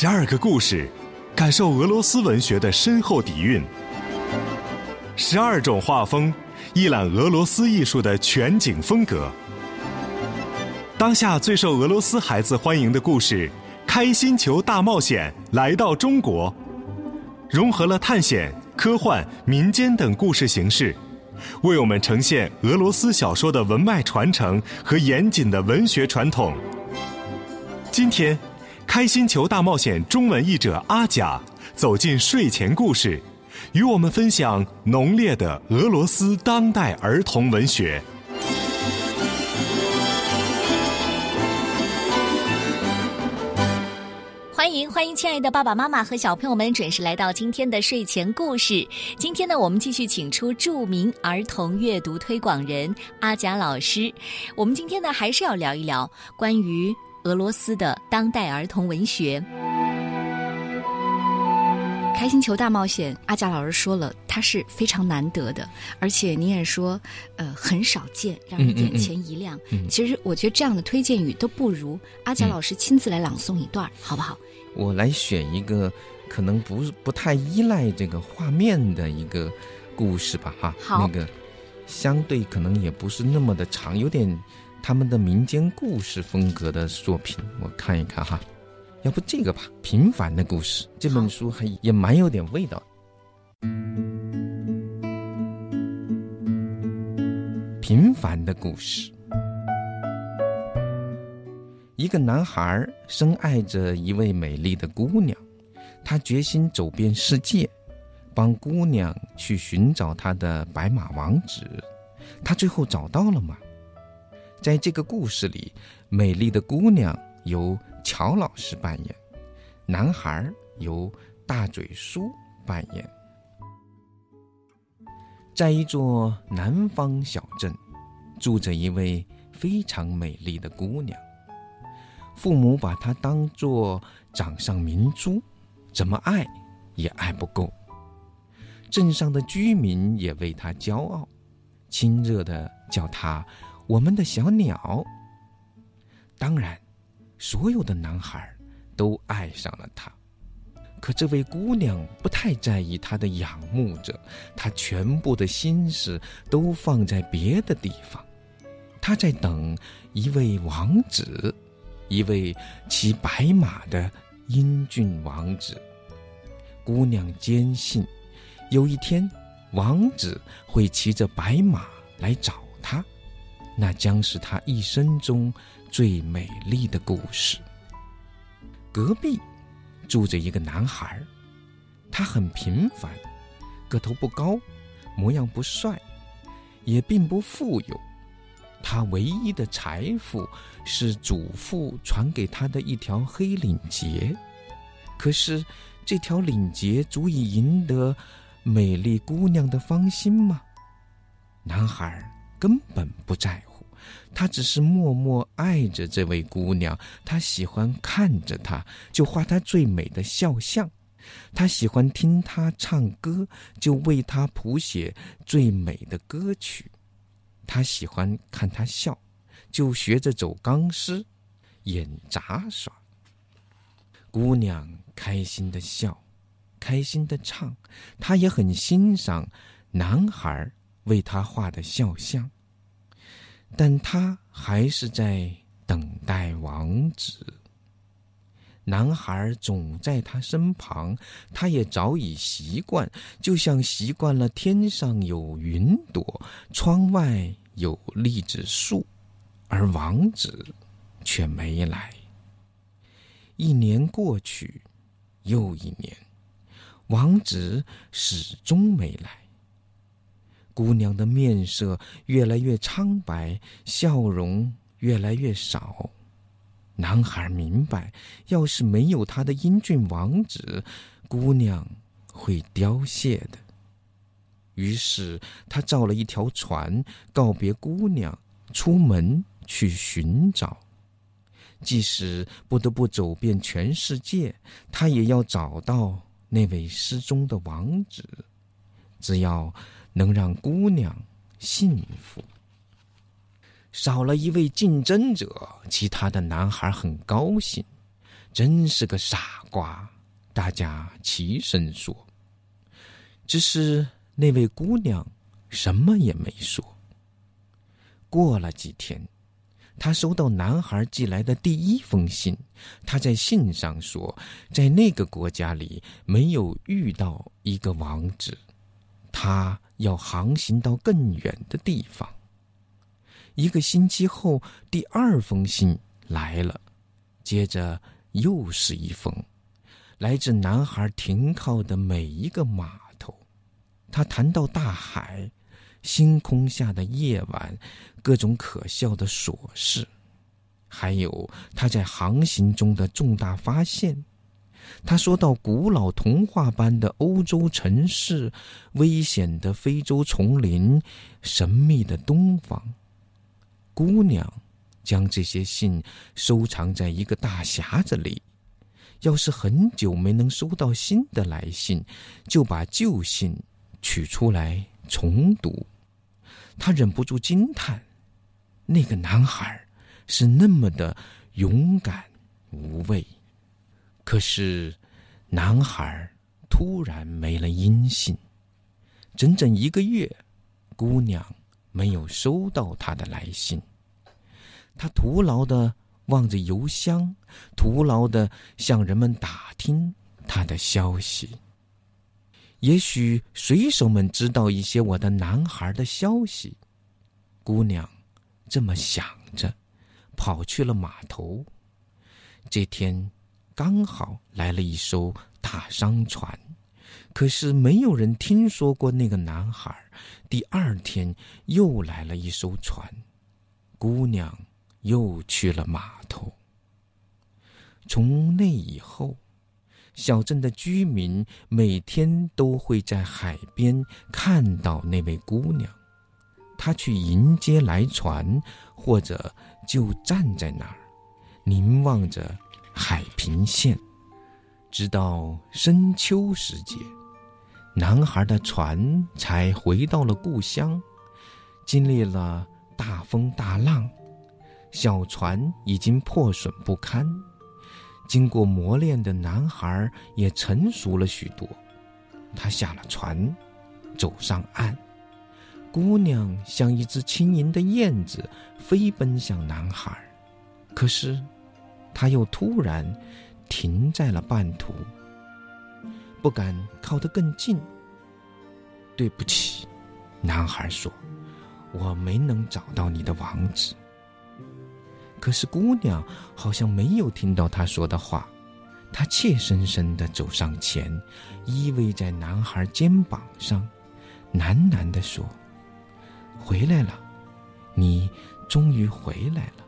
十二个故事，感受俄罗斯文学的深厚底蕴；十二种画风，一览俄罗斯艺术的全景风格。当下最受俄罗斯孩子欢迎的故事《开心球大冒险》来到中国，融合了探险、科幻、民间等故事形式，为我们呈现俄罗斯小说的文脉传承和严谨的文学传统。今天，《开心球大冒险》中文译者阿甲走进睡前故事，与我们分享浓烈的俄罗斯当代儿童文学。欢迎欢迎，亲爱的爸爸妈妈和小朋友们准时来到今天的睡前故事。今天呢，我们继续请出著名儿童阅读推广人阿贾老师。我们今天呢，还是要聊一聊关于俄罗斯的当代儿童文学。《开心球大冒险》，阿贾老师说了，它是非常难得的，而且你也说，呃，很少见，让人眼前一亮。其实我觉得这样的推荐语都不如阿贾老师亲自来朗诵一段，好不好？我来选一个可能不不太依赖这个画面的一个故事吧，哈，好那个相对可能也不是那么的长，有点他们的民间故事风格的作品，我看一看哈。要不这个吧，《平凡的故事》这本书还也蛮有点味道。平凡的故事。一个男孩深爱着一位美丽的姑娘，他决心走遍世界，帮姑娘去寻找她的白马王子。他最后找到了吗？在这个故事里，美丽的姑娘由乔老师扮演，男孩由大嘴叔扮演。在一座南方小镇，住着一位非常美丽的姑娘。父母把她当作掌上明珠，怎么爱也爱不够。镇上的居民也为她骄傲，亲热的叫她“我们的小鸟”。当然，所有的男孩都爱上了她。可这位姑娘不太在意他的仰慕者，她全部的心思都放在别的地方。她在等一位王子，一位骑白马的英俊王子。姑娘坚信，有一天，王子会骑着白马来找她，那将是他一生中最美丽的故事。隔壁。住着一个男孩，他很平凡，个头不高，模样不帅，也并不富有。他唯一的财富是祖父传给他的一条黑领结。可是，这条领结足以赢得美丽姑娘的芳心吗？男孩根本不在。他只是默默爱着这位姑娘，他喜欢看着她，就画她最美的肖像；他喜欢听她唱歌，就为她谱写最美的歌曲；他喜欢看她笑，就学着走钢丝、演杂耍。姑娘开心的笑，开心的唱，她也很欣赏男孩为她画的肖像。但他还是在等待王子。男孩总在他身旁，他也早已习惯，就像习惯了天上有云朵，窗外有栗子树，而王子却没来。一年过去，又一年，王子始终没来。姑娘的面色越来越苍白，笑容越来越少。男孩明白，要是没有他的英俊王子，姑娘会凋谢的。于是他造了一条船，告别姑娘，出门去寻找。即使不得不走遍全世界，他也要找到那位失踪的王子。只要能让姑娘幸福。少了一位竞争者，其他的男孩很高兴。真是个傻瓜！大家齐声说。只是那位姑娘什么也没说。过了几天，她收到男孩寄来的第一封信。他在信上说，在那个国家里没有遇到一个王子，他要航行到更远的地方。一个星期后，第二封信来了，接着又是一封，来自男孩停靠的每一个码头。他谈到大海。星空下的夜晚，各种可笑的琐事，还有他在航行中的重大发现。他说到古老童话般的欧洲城市、危险的非洲丛林、神秘的东方。姑娘将这些信收藏在一个大匣子里。要是很久没能收到新的来信，就把旧信取出来。重读，他忍不住惊叹：那个男孩是那么的勇敢无畏。可是，男孩突然没了音信，整整一个月，姑娘没有收到他的来信。他徒劳的望着邮箱，徒劳的向人们打听他的消息。也许水手们知道一些我的男孩的消息。姑娘这么想着，跑去了码头。这天刚好来了一艘大商船，可是没有人听说过那个男孩。第二天又来了一艘船，姑娘又去了码头。从那以后。小镇的居民每天都会在海边看到那位姑娘，她去迎接来船，或者就站在那儿，凝望着海平线，直到深秋时节，男孩的船才回到了故乡。经历了大风大浪，小船已经破损不堪。经过磨练的男孩也成熟了许多，他下了船，走上岸。姑娘像一只轻盈的燕子飞奔向男孩，可是，他又突然停在了半途，不敢靠得更近。对不起，男孩说：“我没能找到你的王子。”可是姑娘好像没有听到他说的话，她怯生生的走上前，依偎在男孩肩膀上，喃喃的说：“回来了，你终于回来了。”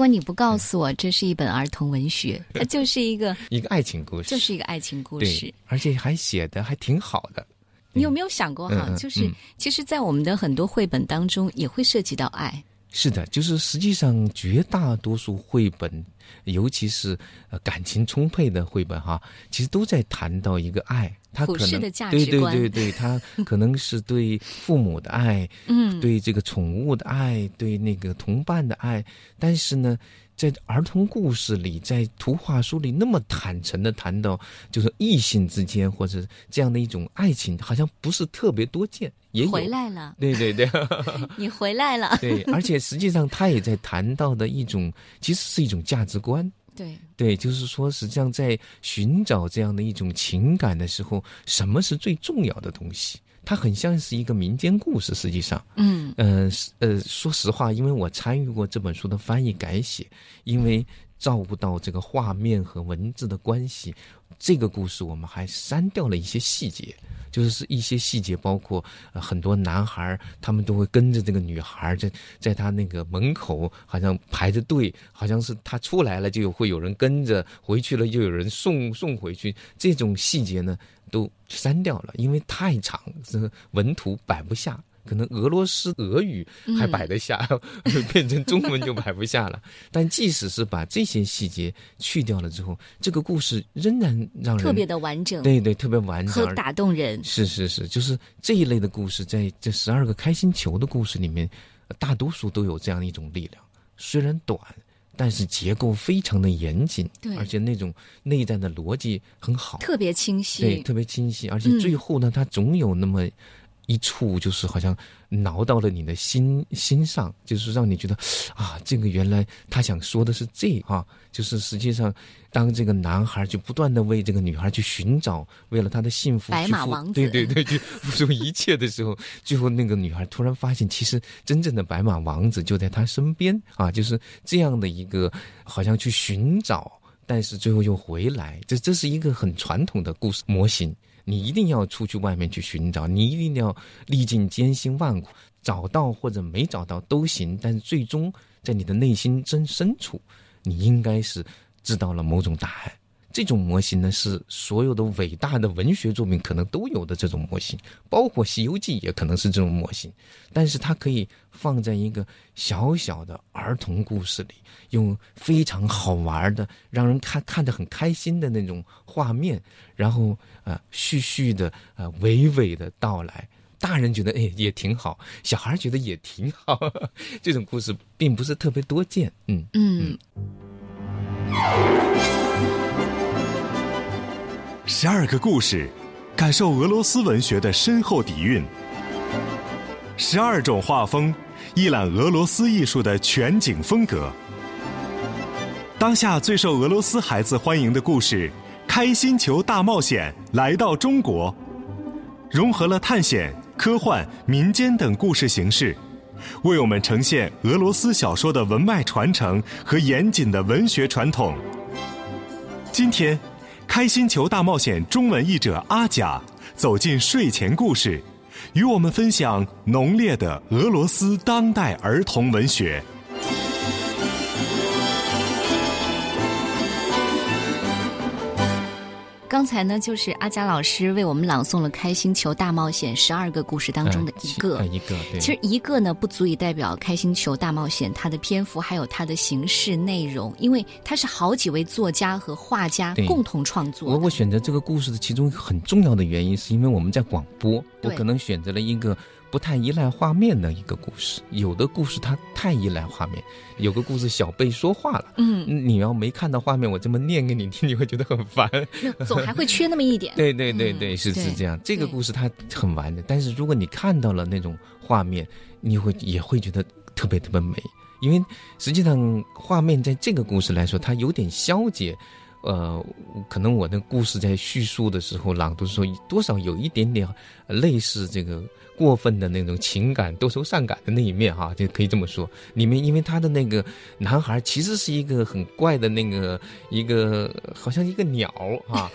果你不告诉我这是一本儿童文学，它就是一个 一个爱情故事，就是一个爱情故事，而且还写的还挺好的。你有没有想过哈？就是其实，在我们的很多绘本当中，也会涉及到爱。是的，就是实际上绝大多数绘本，尤其是呃感情充沛的绘本哈，其实都在谈到一个爱，他可能对对对对，他可能是对父母的爱，嗯，对这个宠物的爱，对那个同伴的爱，但是呢。在儿童故事里，在图画书里，那么坦诚的谈到，就是异性之间或者这样的一种爱情，好像不是特别多见。也回来了，对对对，你回来了。对，而且实际上他也在谈到的一种，其实是一种价值观。对对，就是说，实际上在寻找这样的一种情感的时候，什么是最重要的东西？它很像是一个民间故事，实际上，嗯，呃，呃，说实话，因为我参与过这本书的翻译改写，因为照顾到这个画面和文字的关系，这个故事我们还删掉了一些细节。就是是一些细节，包括很多男孩他们都会跟着这个女孩在在他那个门口，好像排着队，好像是他出来了就会有人跟着，回去了就有人送送回去。这种细节呢，都删掉了，因为太长，这个文图摆不下，可能俄罗斯俄语还摆得下，变成中文就摆不下了。但即使是把这些细节去掉了之后，这个故事仍然让人特别的完整，对对，特别完整和打动人。是是是，就是这一类的故事，在这十二个开心球的故事里面，大多数都有这样一种力量。虽然短，但是结构非常的严谨，对，而且那种内在的逻辑很好，特别清晰，对，特别清晰。而且最后呢，它总有那么一处，就是好像挠到了你的心心上，就是让你觉得啊，这个原来他想说的是这啊，就是实际上。当这个男孩就不断的为这个女孩去寻找，为了她的幸福，白马王子，对对对，去付出一切的时候，最后那个女孩突然发现，其实真正的白马王子就在她身边啊！就是这样的一个，好像去寻找，但是最后又回来。这这是一个很传统的故事模型。你一定要出去外面去寻找，你一定要历尽艰辛万苦，找到或者没找到都行。但是最终在你的内心真深处，你应该是。知道了某种答案，这种模型呢是所有的伟大的文学作品可能都有的这种模型，包括《西游记》也可能是这种模型。但是它可以放在一个小小的儿童故事里，用非常好玩的、让人看看得很开心的那种画面，然后啊，絮絮的啊，娓娓的道来，大人觉得哎也挺好，小孩觉得也挺好。这种故事并不是特别多见，嗯嗯。十二个故事，感受俄罗斯文学的深厚底蕴；十二种画风，一览俄罗斯艺术的全景风格。当下最受俄罗斯孩子欢迎的故事《开心球大冒险》来到中国，融合了探险、科幻、民间等故事形式。为我们呈现俄罗斯小说的文脉传承和严谨的文学传统。今天，《开心球大冒险》中文译者阿甲走进睡前故事，与我们分享浓烈的俄罗斯当代儿童文学。刚才呢，就是阿佳老师为我们朗诵了《开心球大冒险》十二个故事当中的一个，一个。其实一个呢，不足以代表《开心球大冒险》它的篇幅还有它的形式内容，因为它是好几位作家和画家共同创作。我我选择这个故事的其中一个很重要的原因，是因为我们在广播，我可能选择了一个。不太依赖画面的一个故事，有的故事它太依赖画面，有个故事小贝说话了，嗯，你要没看到画面，我这么念给你听，你会觉得很烦，总还会缺那么一点。对对对对，是是这样。这个故事它很完整，但是如果你看到了那种画面，你会也会觉得特别特别美，因为实际上画面在这个故事来说，它有点消解。呃，可能我的故事在叙述的时候，朗读的时候，多少有一点点类似这个过分的那种情感多愁善感的那一面哈，就可以这么说。里面因为他的那个男孩其实是一个很怪的那个一个，好像一个鸟啊，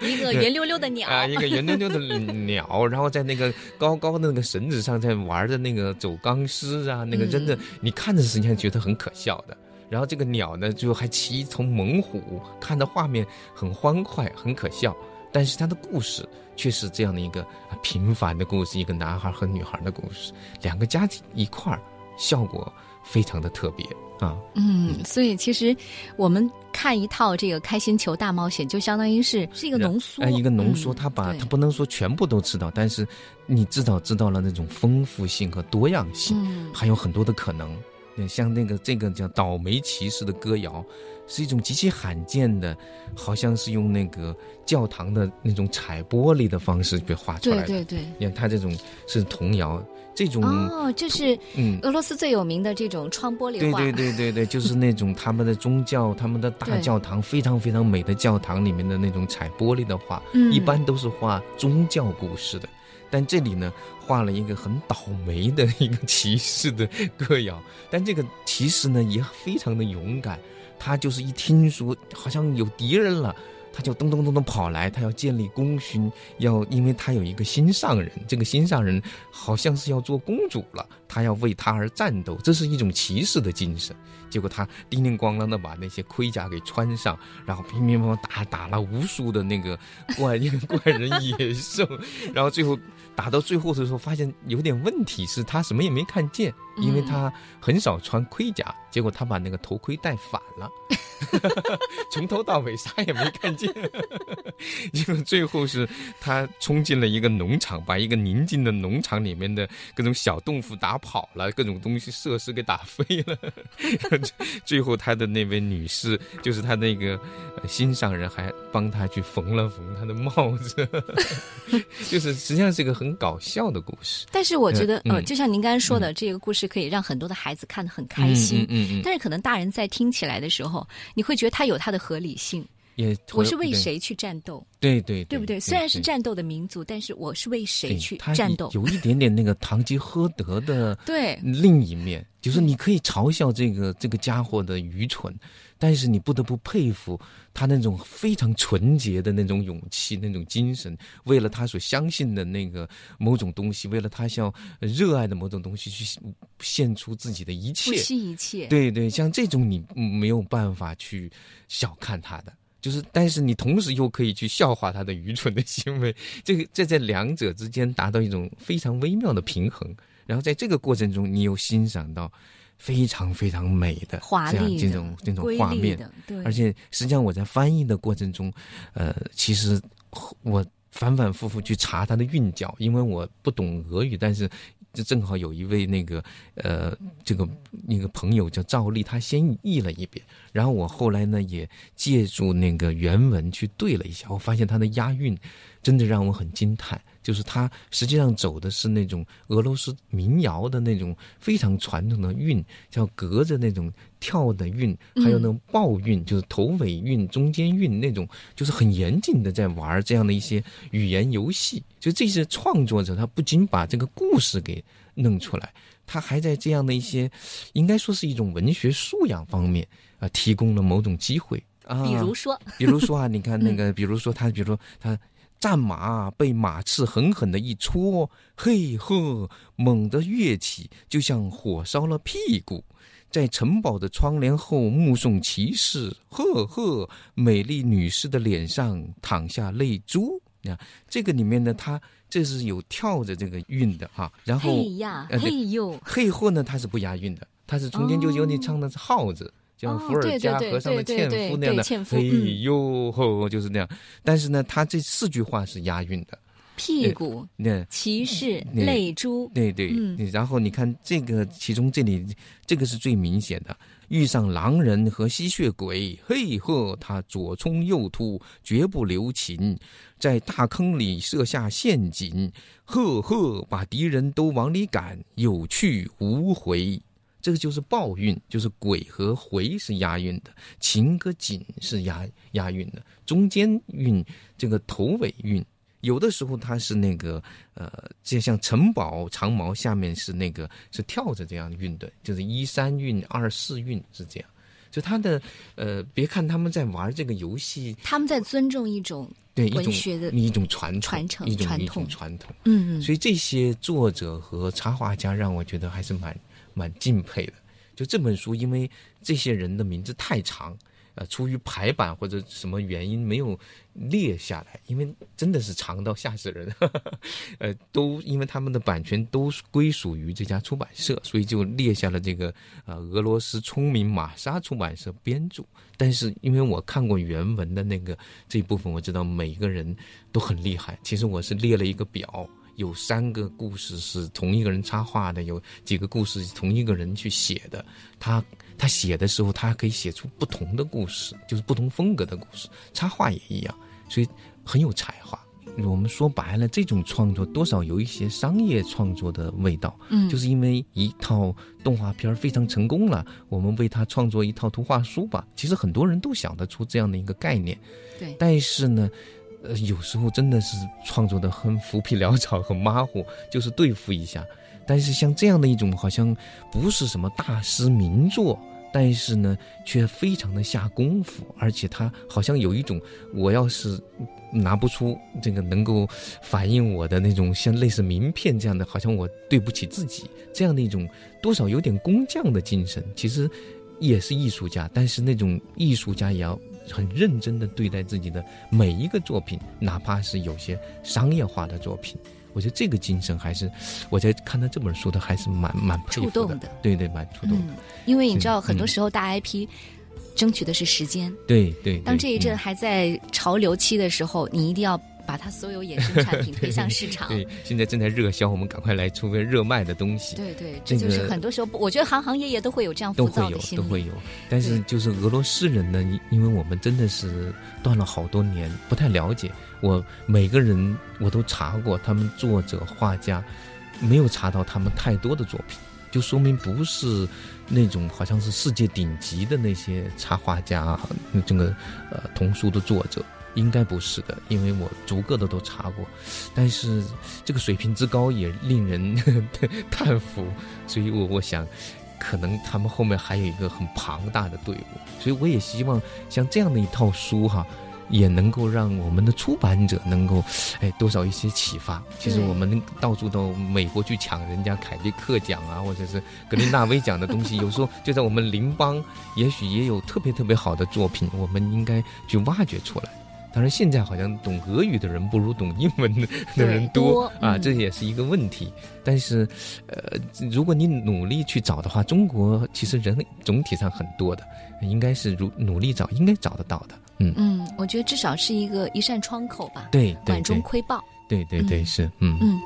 一个圆溜溜的鸟啊，一个圆溜溜的鸟，然后在那个高高的那个绳子上在玩的那个走钢丝啊，那个真的你看着实际上觉得很可笑的。然后这个鸟呢，就还骑一从猛虎，看的画面很欢快，很可笑。但是它的故事却是这样的一个平凡的故事，一个男孩和女孩的故事，两个家庭一块儿，效果非常的特别啊。嗯，所以其实我们看一套这个《开心球大冒险》，就相当于是是一个浓缩，一个浓缩。他把他不能说全部都知道，但是你至少知道了那种丰富性和多样性，还有很多的可能。像那个这个叫倒霉骑士的歌谣，是一种极其罕见的，好像是用那个教堂的那种彩玻璃的方式被画出来的。对对对，你看它这种是童谣，这种哦，这是嗯，俄罗斯最有名的这种窗玻璃画。对对对对对，就是那种他们的宗教，他们的大教堂非常非常美的教堂里面的那种彩玻璃的画，一般都是画宗教故事的。但这里呢，画了一个很倒霉的一个骑士的歌谣，但这个骑士呢也非常的勇敢，他就是一听说好像有敌人了，他就咚咚咚咚跑来，他要建立功勋，要因为他有一个心上人，这个心上人好像是要做公主了，他要为他而战斗，这是一种骑士的精神。结果他叮叮咣啷的把那些盔甲给穿上，然后乒乒乓乓打打了无数的那个怪怪人野兽，然后最后打到最后的时候，发现有点问题，是他什么也没看见，因为他很少穿盔甲，结果他把那个头盔戴反了。从头到尾啥也没看见，因为最后是他冲进了一个农场，把一个宁静的农场里面的各种小动物打跑了，各种东西设施给打飞了。最后他的那位女士，就是他那个心上人，还帮他去缝了缝他的帽子，就是实际上是一个很搞笑的故事。但是我觉得，呃，就像您刚才说的，这个故事可以让很多的孩子看得很开心。嗯嗯。但是可能大人在听起来的时候。你会觉得它有它的合理性，也我是为谁去战斗？对对对不对？虽然是战斗的民族，但是我是为谁去战斗？有一点点那个堂吉诃德的 对另一面，就是你可以嘲笑这个这个家伙的愚蠢。但是你不得不佩服他那种非常纯洁的那种勇气、那种精神，为了他所相信的那个某种东西，为了他想热爱的某种东西去献出自己的一切，不惜一切。对对，像这种你没有办法去小看他的，就是但是你同时又可以去笑话他的愚蠢的行为，这个这在两者之间达到一种非常微妙的平衡，然后在这个过程中，你又欣赏到。非常非常美的这样这种这种画面，对，而且实际上我在翻译的过程中，呃，其实我反反复复去查它的韵脚，因为我不懂俄语，但是就正好有一位那个呃这个那个朋友叫赵丽，他先译了一遍，然后我后来呢也借助那个原文去对了一下，我发现他的押韵真的让我很惊叹。就是他实际上走的是那种俄罗斯民谣的那种非常传统的韵，叫隔着那种跳的韵，还有那种抱韵，就是头尾韵、中间韵那种，就是很严谨的在玩这样的一些语言游戏。就这些创作者，他不仅把这个故事给弄出来，他还在这样的一些，应该说是一种文学素养方面啊，提供了某种机会啊。比如说，比如说啊，你看那个，比如说他，比如说他。战马被马刺狠狠的一戳，嘿呵，猛地跃起，就像火烧了屁股。在城堡的窗帘后目送骑士，呵呵，美丽女士的脸上淌下泪珠。你看这个里面呢，它这是有跳着这个韵的哈。然后嘿呀，嘿呦，嘿呵呢，它是不押韵的，它是中间就有你唱的是号子。像伏尔加和尚的纤夫那样的，哎呦吼，就是那样。但是呢，他这四句话是押韵的。屁股，那骑士泪珠，对对。然后你看这个，其中这里这个是最明显的。遇上狼人和吸血鬼，嘿呵，他左冲右突，绝不留情，在大坑里设下陷阱，呵呵，把敌人都往里赶，有去无回。这个就是抱韵，就是鬼和回是押韵的，情和景是押押韵的，中间韵这个头尾韵，有的时候它是那个呃，就像城堡长矛下面是那个是跳着这样韵的，就是一三韵二四韵是这样，就他的呃，别看他们在玩这个游戏，他们在尊重一种对一种的一种传传承一种传统传统，嗯嗯，所以这些作者和插画家让我觉得还是蛮。蛮敬佩的，就这本书，因为这些人的名字太长，呃，出于排版或者什么原因没有列下来，因为真的是长到吓死人，呃，都因为他们的版权都归属于这家出版社，所以就列下了这个呃俄罗斯聪明玛莎出版社编著。但是因为我看过原文的那个这一部分，我知道每个人都很厉害。其实我是列了一个表。有三个故事是同一个人插画的，有几个故事是同一个人去写的。他他写的时候，他可以写出不同的故事，就是不同风格的故事。插画也一样，所以很有才华。我们说白了，这种创作多少有一些商业创作的味道。嗯，就是因为一套动画片非常成功了，我们为他创作一套图画书吧。其实很多人都想得出这样的一个概念。对，但是呢。呃，有时候真的是创作的很浮皮潦草，很马虎，就是对付一下。但是像这样的一种，好像不是什么大师名作但是呢，却非常的下功夫，而且他好像有一种，我要是拿不出这个能够反映我的那种像类似名片这样的，好像我对不起自己这样的一种多少有点工匠的精神。其实也是艺术家，但是那种艺术家也要很认真的对待自己的每一个作品，哪怕是有些商业化的作品。我觉得这个精神还是我在看到这本书的，还是蛮蛮触动的。对对，蛮触动的。因为你知道，很多时候大 IP 争取的是时间。对对。当这一阵还在潮流期的时候，你一定要。把它所有衍生产品 推向市场。对，现在正在热销，我们赶快来出个热卖的东西。对对，这就是很多时候，我觉得行行业业都会有这样浮躁的心都会有，都会有。但是就是俄罗斯人呢，因为我们真的是断了好多年，不太了解。我每个人我都查过，他们作者、画家，没有查到他们太多的作品，就说明不是那种好像是世界顶级的那些插画家，这个呃童书的作者。应该不是的，因为我逐个的都查过，但是这个水平之高也令人 叹服，所以我我想，可能他们后面还有一个很庞大的队伍，所以我也希望像这样的一套书哈，也能够让我们的出版者能够，哎，多少一些启发。其实我们到处到美国去抢人家凯迪克奖啊，或者是格林纳威奖的东西，有时候就在我们邻邦，也许也有特别特别好的作品，我们应该去挖掘出来。当然，现在好像懂俄语的人不如懂英文的的人多啊，这也是一个问题。但是，呃，如果你努力去找的话，中国其实人总体上很多的，应该是如努力找，应该找得到的。嗯嗯，我觉得至少是一个一扇窗口吧。对，管中窥豹。对对对，是嗯嗯。